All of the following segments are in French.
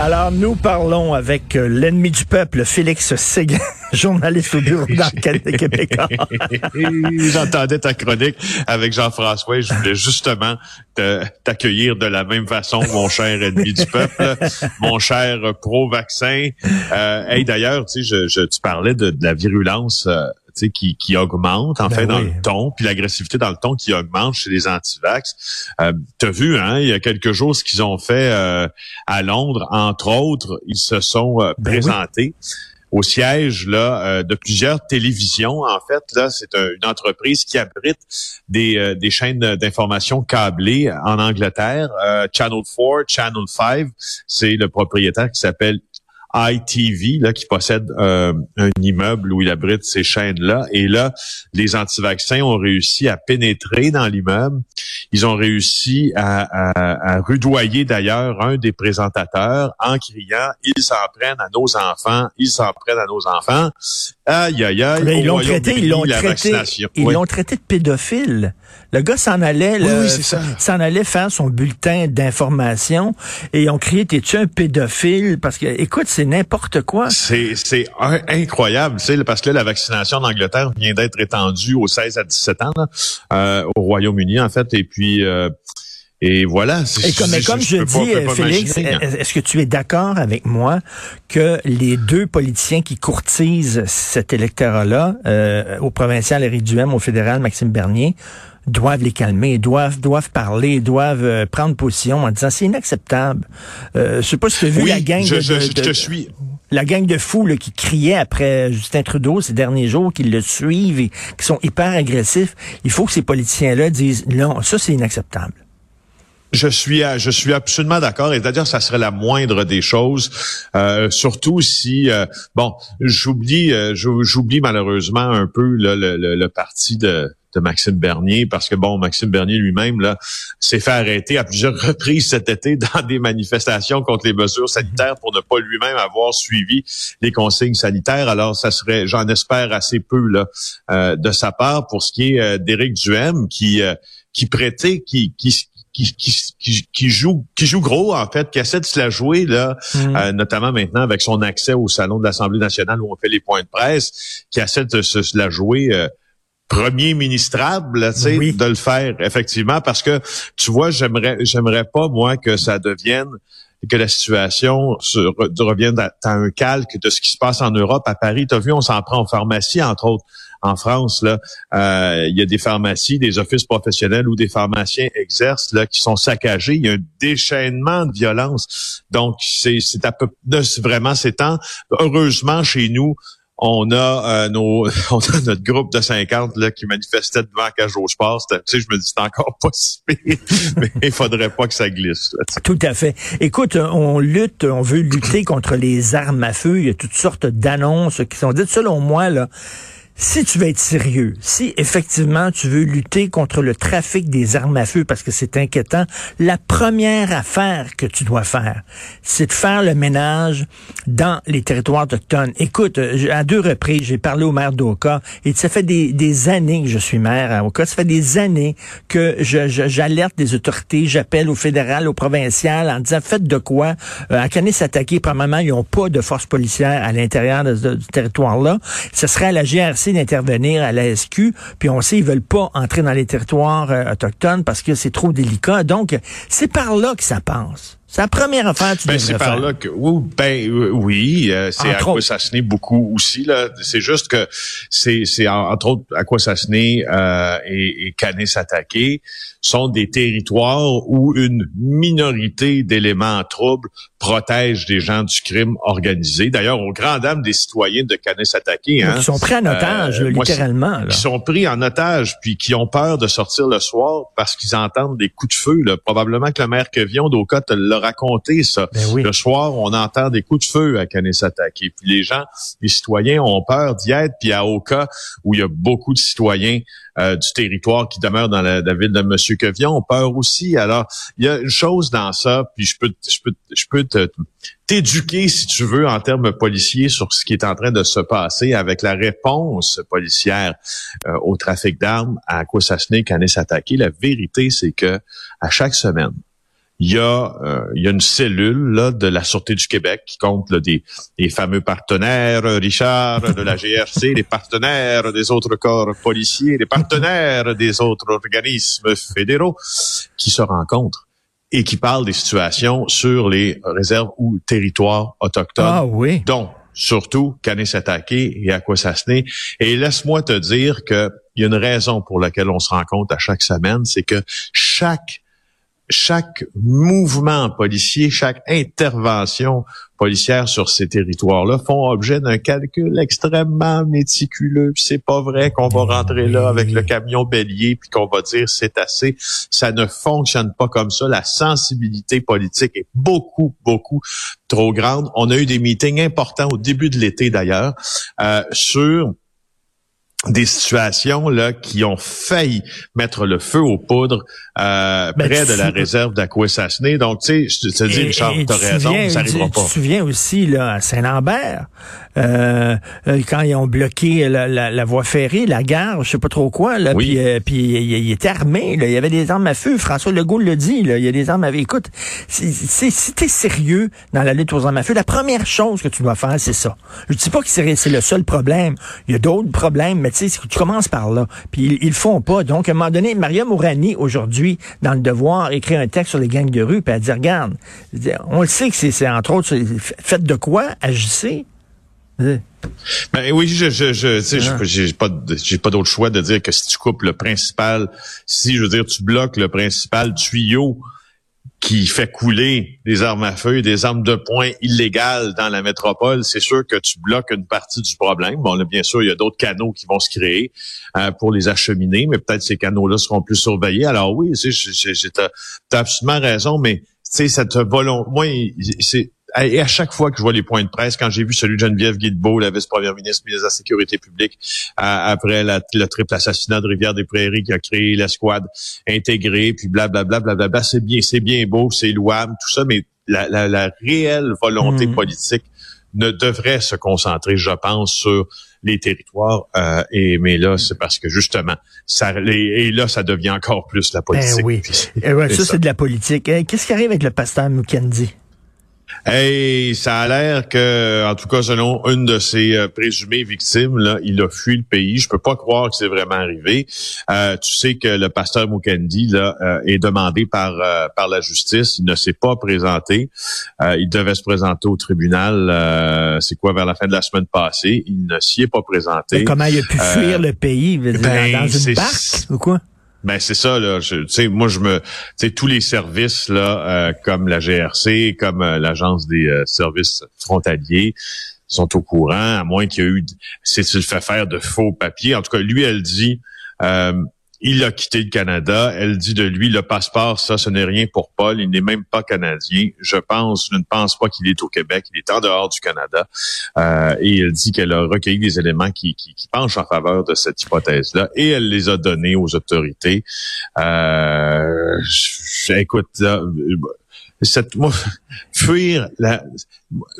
Alors, nous parlons avec euh, l'ennemi du peuple, Félix Séguin, journaliste au bureau d'enquête de Québécois. J'entendais ta chronique avec Jean-François et je voulais justement t'accueillir de la même façon, mon cher ennemi du peuple, mon cher pro-vaccin. Euh, hey, d'ailleurs, tu sais, je, tu parlais de, de la virulence euh, qui, qui augmente en Ben fait dans le ton, puis l'agressivité dans le ton qui augmente chez les antivax. Euh, T'as vu, hein, il y a quelques jours ce qu'ils ont fait euh, à Londres, entre autres, ils se sont euh, Ben oui. présentés au siège là euh, de plusieurs télévisions. En fait, là, c'est un- une entreprise qui abrite des, euh, des chaînes d'information câblées en Angleterre. Euh, Channel 4, Channel 5, c'est le propriétaire qui s'appelle ITV, là, qui possède euh, un immeuble où il abrite ces chaînes-là. Et là, les antivaccins ont réussi à pénétrer dans l'immeuble. Ils ont réussi à, à- à rudoyer d'ailleurs un des présentateurs en criant « Ils s'en prennent à nos enfants, ils s'en prennent à nos enfants ». Aïe, aïe, aïe. Mais ils l'ont traité, ils l'ont traité, ils Oui. l'ont traité de pédophile. Le gars s'en allait, là, oui, c'est ça. s'en allait faire son bulletin d'information et ils ont crié, t'es-tu un pédophile? Parce que, écoute, c'est n'importe quoi. C'est incroyable, tu sais, parce que là, la vaccination en Angleterre vient d'être étendue aux 16 à 17 ans, là, euh, au Royaume-Uni en fait, et puis euh, et voilà. Et comme, mais comme je, dis, pas Félix, est-ce que tu es d'accord avec moi que les deux politiciens qui courtisent cet électorat-là, euh, au provincial Éric Duhem, au fédéral Maxime Bernier, doivent les calmer, doivent doivent parler, doivent euh, prendre position en disant c'est inacceptable. Euh, je sais pas si tu as vu Oui, la gang je, de, je, de- je suis. la gang de fous là, qui criaient après Justin Trudeau ces derniers jours, qui le suivent et qui sont hyper agressifs. Il faut que ces politiciens-là disent non, ça c'est inacceptable. Je suis, à- je suis absolument d'accord. Et c'est-à-dire, ça serait la moindre des choses, euh, surtout si, euh, bon, j'oublie, euh, j'ou- j'oublie malheureusement un peu là, le, le- le parti de, de Maxime Bernier, parce que bon, Maxime Bernier lui-même là s'est fait arrêter à plusieurs reprises cet été dans des manifestations contre les mesures sanitaires pour ne pas lui-même avoir suivi les consignes sanitaires. Alors, ça serait, j'en espère assez peu là euh, de sa part pour ce qui est euh, d'Éric Duhem qui euh, qui prêtait, qui qui qui, qui, qui, qui joue qui joue gros en fait, qui essaie de se la jouer là, Mm. euh, notamment maintenant avec son accès au salon de l'Assemblée nationale où on fait les points de presse, qui essaie de se, se la jouer euh, premier ministrable, tu sais, Oui. de le faire effectivement parce que tu vois, j'aimerais j'aimerais pas moi que ça devienne que la situation se re- revienne à, à un calque de ce qui se passe en Europe, à Paris. Tu as vu, on s'en prend aux pharmacies, entre autres. En France, là, euh, il y a des pharmacies, des offices professionnels où des pharmaciens exercent là, qui sont saccagés. Il y a un déchaînement de violence. Donc, c'est à peu c'est vraiment c'est temps. Heureusement, chez nous, on a euh, nos on a notre groupe de 50 là qui manifestait devant la cage Tu sais, je me dis c'est encore pas si pire, mais il faudrait pas que ça glisse. là. Tout à fait. Écoute, on lutte, on veut lutter contre les armes à feu. Il y a toutes sortes d'annonces qui sont dites. Selon moi, là, si tu veux être sérieux, si effectivement tu veux lutter contre le trafic des armes à feu, parce que c'est inquiétant, la première affaire que tu dois faire, c'est de faire le ménage dans les territoires autochtones. Écoute, euh, à deux reprises, j'ai parlé au maire d'Oka, et ça fait des, années que je suis maire à Oka, ça fait des années que je- je- j'alerte les autorités, j'appelle au fédéral, au provincial, en disant, faites de quoi? Euh, à Canis-Attaqué, probablement, ils n'ont pas de force policière à l'intérieur de ce- du territoire-là. Ce serait à la GRC d'intervenir, à la SQ, puis on sait, ils veulent pas entrer dans les territoires euh, autochtones parce que c'est trop délicat. Donc, c'est par là que ça passe. C'est la première affaire que tu Ben, devrais c'est par faire. là que oui, ben euh, oui, euh, c'est Entre Akwesasne beaucoup aussi là. C'est juste que c'est c'est en- entre autres Akwesasne euh, et, et Kanesatake sont des territoires où une minorité d'éléments en trouble protège des gens du crime organisé. D'ailleurs, aux grandes dames des citoyens de Kanesatake, hein, Ils sont pris en otage, euh, littéralement. là. qui sont pris en otage puis qui ont peur de sortir le soir parce qu'ils entendent des coups de feu. Là. Probablement que le maire Kevion d'Oka te l'a raconté, ça. Ben oui. Le soir, on entend des coups de feu à Kanesatake. Et puis les gens, les citoyens ont peur d'y être. Puis à Oka, où il y a beaucoup de citoyens euh, du territoire qui demeurent dans la, la ville de Monsieur Kevion, ont peur aussi. Alors, il y a une chose dans ça, puis je peux, je peux, je peux te t'éduquer, si tu veux, en termes policiers sur ce qui est en train de se passer avec la réponse policière euh, au trafic d'armes à Kwasasne, Kanesatake. La vérité, c'est que à chaque semaine, il y a, euh, il y a une cellule là, de la Sûreté du Québec qui compte là, des, des fameux partenaires, euh, Richard, de la GRC, les partenaires des autres corps policiers, les partenaires des autres organismes fédéraux qui se rencontrent et qui parlent des situations sur les réserves ou territoires autochtones Ah oui. dont surtout Kanesatake et Akwesasne. Et laisse-moi te dire que il y a une raison pour laquelle on se rencontre à chaque semaine, c'est que chaque chaque mouvement policier, chaque intervention policière sur ces territoires-là font objet d'un calcul extrêmement méticuleux. C'est pas vrai qu'on va rentrer là avec le camion bélier puis qu'on va dire c'est assez. Ça ne fonctionne pas comme ça. La sensibilité politique est beaucoup, beaucoup trop grande. On a eu des meetings importants au début de l'été d'ailleurs euh, sur des situations là qui ont failli mettre le feu aux poudres euh, Ben, près de la réserve d'Akwesasne. Donc, tu sais, je te dis, Richard, t'as raison, souviens- ça n'arrivera pas. Tu te souviens aussi, là, à Saint-Lambert, euh, euh, quand ils ont bloqué la, la, la voie ferrée, la gare, je sais pas trop quoi, là, Oui. puis, euh, il, était armé, là, il y avait des armes à feu. François Legault le dit, là, il y a des armes à feu. Écoute, c'est- si t'es sérieux dans la lutte aux armes à feu, la première chose que tu dois faire, c'est ça. Je dis pas que c'est c'est le seul problème. Il y a d'autres problèmes, mais tu sais, tu commences par là. Puis ils, ils le font pas. Donc, à un moment donné, Maria Mourani, aujourd'hui, dans le devoir, écrit un texte sur les gangs de rue, puis elle dit, regarde, on le sait que c'est- c'est entre autres, faites de quoi? Agissez. Ben oui, je, je, je, tu sais, Ah. j'ai- pas, j'ai pas d'autre choix de dire que si tu coupes le principal, si je veux dire tu bloques le principal tuyau qui fait couler des armes à feu des armes de poing illégales dans la métropole, c'est sûr que tu bloques une partie du problème. Bon, là, bien sûr, il y a d'autres canaux qui vont se créer euh, pour les acheminer, mais peut-être ces canaux-là seront plus surveillés. Alors oui, tu t'as absolument raison, mais tu sais, cette volonté, moi, c'est et à chaque fois que je vois les points de presse, quand j'ai vu celui de Geneviève Guilbeault, la vice-première ministre ministre de la Sécurité publique, à- après la- le triple assassinat de Rivière-des-Prairies qui a créé l'escouade intégrée, puis blablabla, blablabla, c'est bien, c'est bien beau, c'est louable, tout ça, mais la, la, la réelle volonté Mm. politique ne devrait se concentrer, je pense, sur les territoires. euh, et mais là, c'est parce que justement, ça, les- et là, ça devient encore plus la politique. Ben oui. Puis- Eh ouais, ça, ça. c'est de la politique. Eh, Qu'est-ce qui arrive avec le pasteur Mukendi? Hey, ça a l'air que, en tout cas, selon une de ses euh, présumées victimes, là, il a fui le pays. Je peux pas croire que c'est vraiment arrivé. Euh, tu sais que le pasteur Mukendi là euh, est demandé par euh, par la justice. Il ne s'est pas présenté. Euh, il devait se présenter au tribunal. euh, c'est quoi vers la fin de la semaine passée Il ne s'y est pas présenté. Mais Comment il a pu fuir le pays? Ben, dans une barque ou quoi? Ben c'est ça là. Tu sais, moi je me, tu sais tous les services là, euh, comme la GRC, comme euh, l'agence des euh, services frontaliers sont au courant, à moins qu'il y ait eu, c'est il fait faire de faux papiers. En tout cas, lui, elle dit, euh, il a quitté le Canada. Elle dit de lui, le passeport, ça, ce n'est rien pour Paul. Il n'est même pas canadien. Je pense, je ne pense pas qu'il est au Québec. Il est en dehors du Canada. Euh, et elle dit qu'elle a recueilli des éléments qui, penchent en faveur de cette hypothèse-là. Et elle les a donnés aux autorités. Euh, écoute, là, cette, moi, fuir la,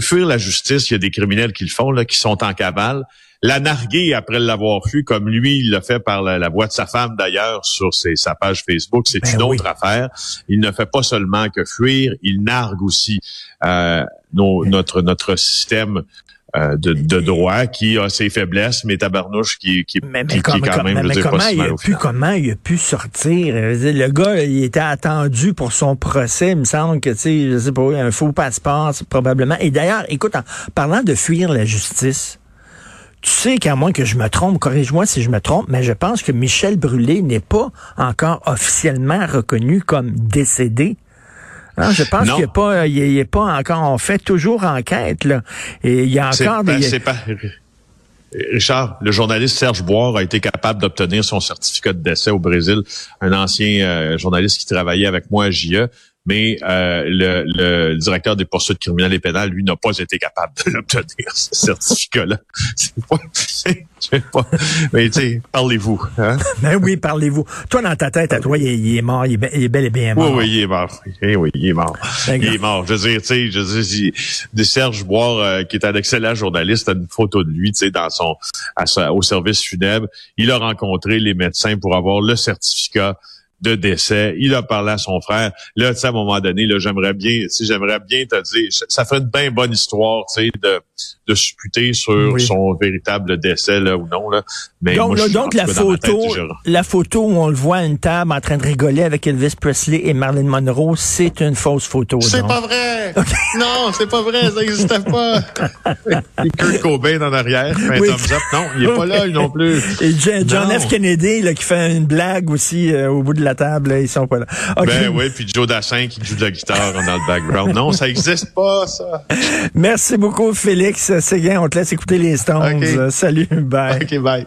fuir la justice, il y a des criminels qui le font, là, qui sont en cavale. La narguer après l'avoir fui, comme lui, il l'a fait par la, la voix de sa femme d'ailleurs sur ses, sa page Facebook, c'est Ben une oui. autre affaire. Il ne fait pas seulement que fuir, il nargue aussi euh, nos- notre notre système euh, de, de droit qui a ses faiblesses, mais tabarnouche qui, qui, Mais, mais qui, comme- quand comme- même, mais pas comment, il a pu, comment il a pu sortir? Le gars, il était attendu pour son procès. Il me semble que, tu sais, je sais pas, un faux passeport, probablement. Et d'ailleurs, écoute, en parlant de fuir la justice, tu sais qu'à moins que je me trompe, corrige-moi si je me trompe, mais je pense que Michel Brûlé n'est pas encore officiellement reconnu comme décédé. Je pense qu'il n'est pas, il est, il est pas encore, on fait toujours enquête, là. Et il y a encore ben, des... pas- Richard, le journaliste Serge Boire a été capable d'obtenir son certificat de décès au Brésil, un ancien euh, journaliste qui travaillait avec moi à JE, mais euh, le, le directeur des poursuites criminelles et pénales, lui, n'a pas été capable de l'obtenir, ce certificat-là. Mais tu sais, parlez-vous. Hein? Ben oui, parlez-vous. Toi, dans ta tête, à toi, il est, il est mort, il est, be- il est bel et bien Oui, mort. oui, il est mort. Eh oui, il est mort. D'accord. Il est mort. Je veux dire, tu sais, je veux dire, il- Serge Boire, euh, qui est un excellent journaliste, a une photo de lui, tu sais, dans son, à sa- au service funèbre. Il a rencontré les médecins pour avoir le certificat de décès. Il a parlé à son frère. Là, tu sais, à un moment donné, là, j'aimerais bien, si j'aimerais bien te dire, ça- ça ferait une bien bonne histoire, tu sais, de, de supputer sur Oui. son véritable décès, là, ou non, là. Mais Donc, moi, là, donc la tête, photo, la photo où on le voit à une table en train de rigoler avec Elvis Presley et Marilyn Monroe, c'est une fausse photo. C'est pas vrai! Non, c'est pas vrai, ça n'existait pas! Et Kurt Cobain en arrière, un Oui. thumbs up. Non, il est pas là, lui non plus. Et Jo- John Non. F. Kennedy, là, qui fait une blague aussi euh, au bout de la table, là, ils sont pas là. Ben oui, puis Joe Dassin qui joue de la guitare dans le background. Non, ça existe pas, ça. Merci beaucoup, Félix Séguin. On te laisse écouter les Stones. Salut, bye. OK, bye.